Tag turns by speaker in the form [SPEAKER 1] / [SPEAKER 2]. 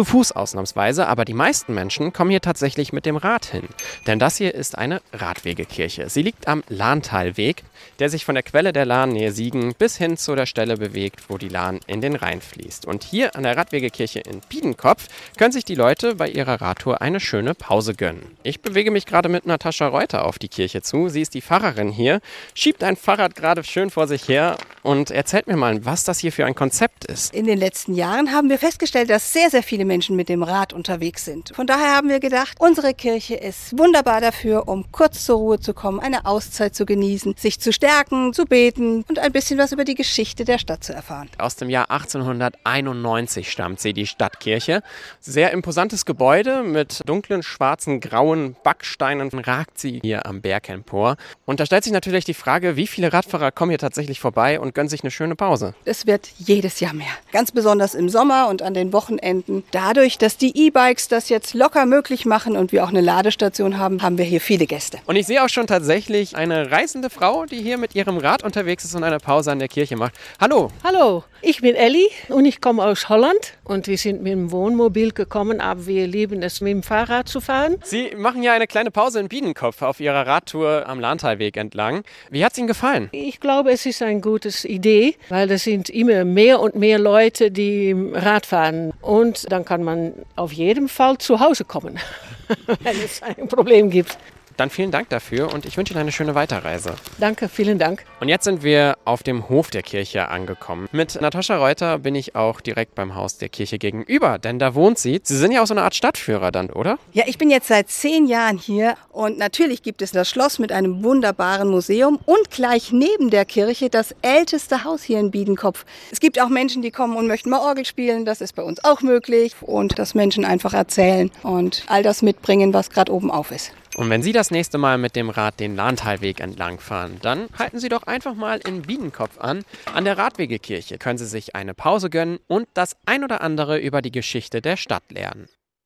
[SPEAKER 1] Zu Fuß ausnahmsweise, aber die meisten Menschen kommen hier tatsächlich mit dem Rad hin. Denn das hier ist eine Radwegekirche. Sie liegt am Lahntalweg, der sich von der Quelle der Lahn nähe Siegen bis hin zu der Stelle bewegt, wo die Lahn in den Rhein fließt. Und hier an der Radwegekirche in Biedenkopf können sich die Leute bei ihrer Radtour eine schöne Pause gönnen. Ich bewege mich gerade mit Natascha Reuter auf die Kirche zu. Sie ist die Pfarrerin hier, schiebt ein Fahrrad gerade schön vor sich her und erzählt mir mal, was das hier für ein Konzept ist.
[SPEAKER 2] In den letzten Jahren haben wir festgestellt, dass sehr, sehr viele Menschen mit dem Rad unterwegs sind. Von daher haben wir gedacht, unsere Kirche ist wunderbar dafür, um kurz zur Ruhe zu kommen, eine Auszeit zu genießen, sich zu stärken, zu beten und ein bisschen was über die Geschichte der Stadt zu erfahren.
[SPEAKER 1] Aus dem Jahr 1891 stammt sie, die Stadtkirche. Sehr imposantes Gebäude mit dunklen, schwarzen, grauen Backsteinen ragt sie hier am Berg empor. Und da stellt sich natürlich die Frage, wie viele Radfahrer kommen hier tatsächlich vorbei und gönnen sich eine schöne Pause?
[SPEAKER 2] Es wird jedes Jahr mehr. Ganz besonders im Sommer und an den Wochenenden. Dadurch, dass die E-Bikes das jetzt locker möglich machen und wir auch eine Ladestation haben, haben wir hier viele Gäste.
[SPEAKER 1] Und ich sehe auch schon tatsächlich eine reisende Frau, die hier mit ihrem Rad unterwegs ist und eine Pause an der Kirche macht. Hallo.
[SPEAKER 3] Hallo, ich bin Elli und ich komme aus Holland und wir sind mit dem Wohnmobil gekommen, aber wir lieben es mit dem Fahrrad zu fahren.
[SPEAKER 1] Sie machen ja eine kleine Pause in Biedenkopf auf Ihrer Radtour am Lahntalweg entlang. Wie hat es Ihnen gefallen?
[SPEAKER 3] Ich glaube, es ist eine gute Idee, weil es sind immer mehr und mehr Leute, die Rad fahren und dann kann man auf jeden Fall zu Hause kommen, wenn es ein Problem gibt.
[SPEAKER 1] Dann vielen Dank dafür und ich wünsche Ihnen eine schöne Weiterreise.
[SPEAKER 3] Danke, vielen Dank.
[SPEAKER 1] Und jetzt sind wir auf dem Hof der Kirche angekommen. Mit Natascha Reuter bin ich auch direkt beim Haus der Kirche gegenüber, denn da wohnt sie. Sie sind ja auch so eine Art Stadtführer dann, oder?
[SPEAKER 2] Ja, ich bin jetzt seit zehn Jahren hier und natürlich gibt es das Schloss mit einem wunderbaren Museum und gleich neben der Kirche das älteste Haus hier in Biedenkopf. Es gibt auch Menschen, die kommen und möchten mal Orgel spielen. Das ist bei uns auch möglich. Und dass Menschen einfach erzählen und all das mitbringen, was gerade oben auf ist.
[SPEAKER 1] Und wenn Sie das nächste Mal mit dem Rad den Lahntalweg entlang fahren, dann halten Sie doch einfach mal in Biedenkopf an. An der Radwegekirche können Sie sich eine Pause gönnen und das ein oder andere über die Geschichte der Stadt lernen.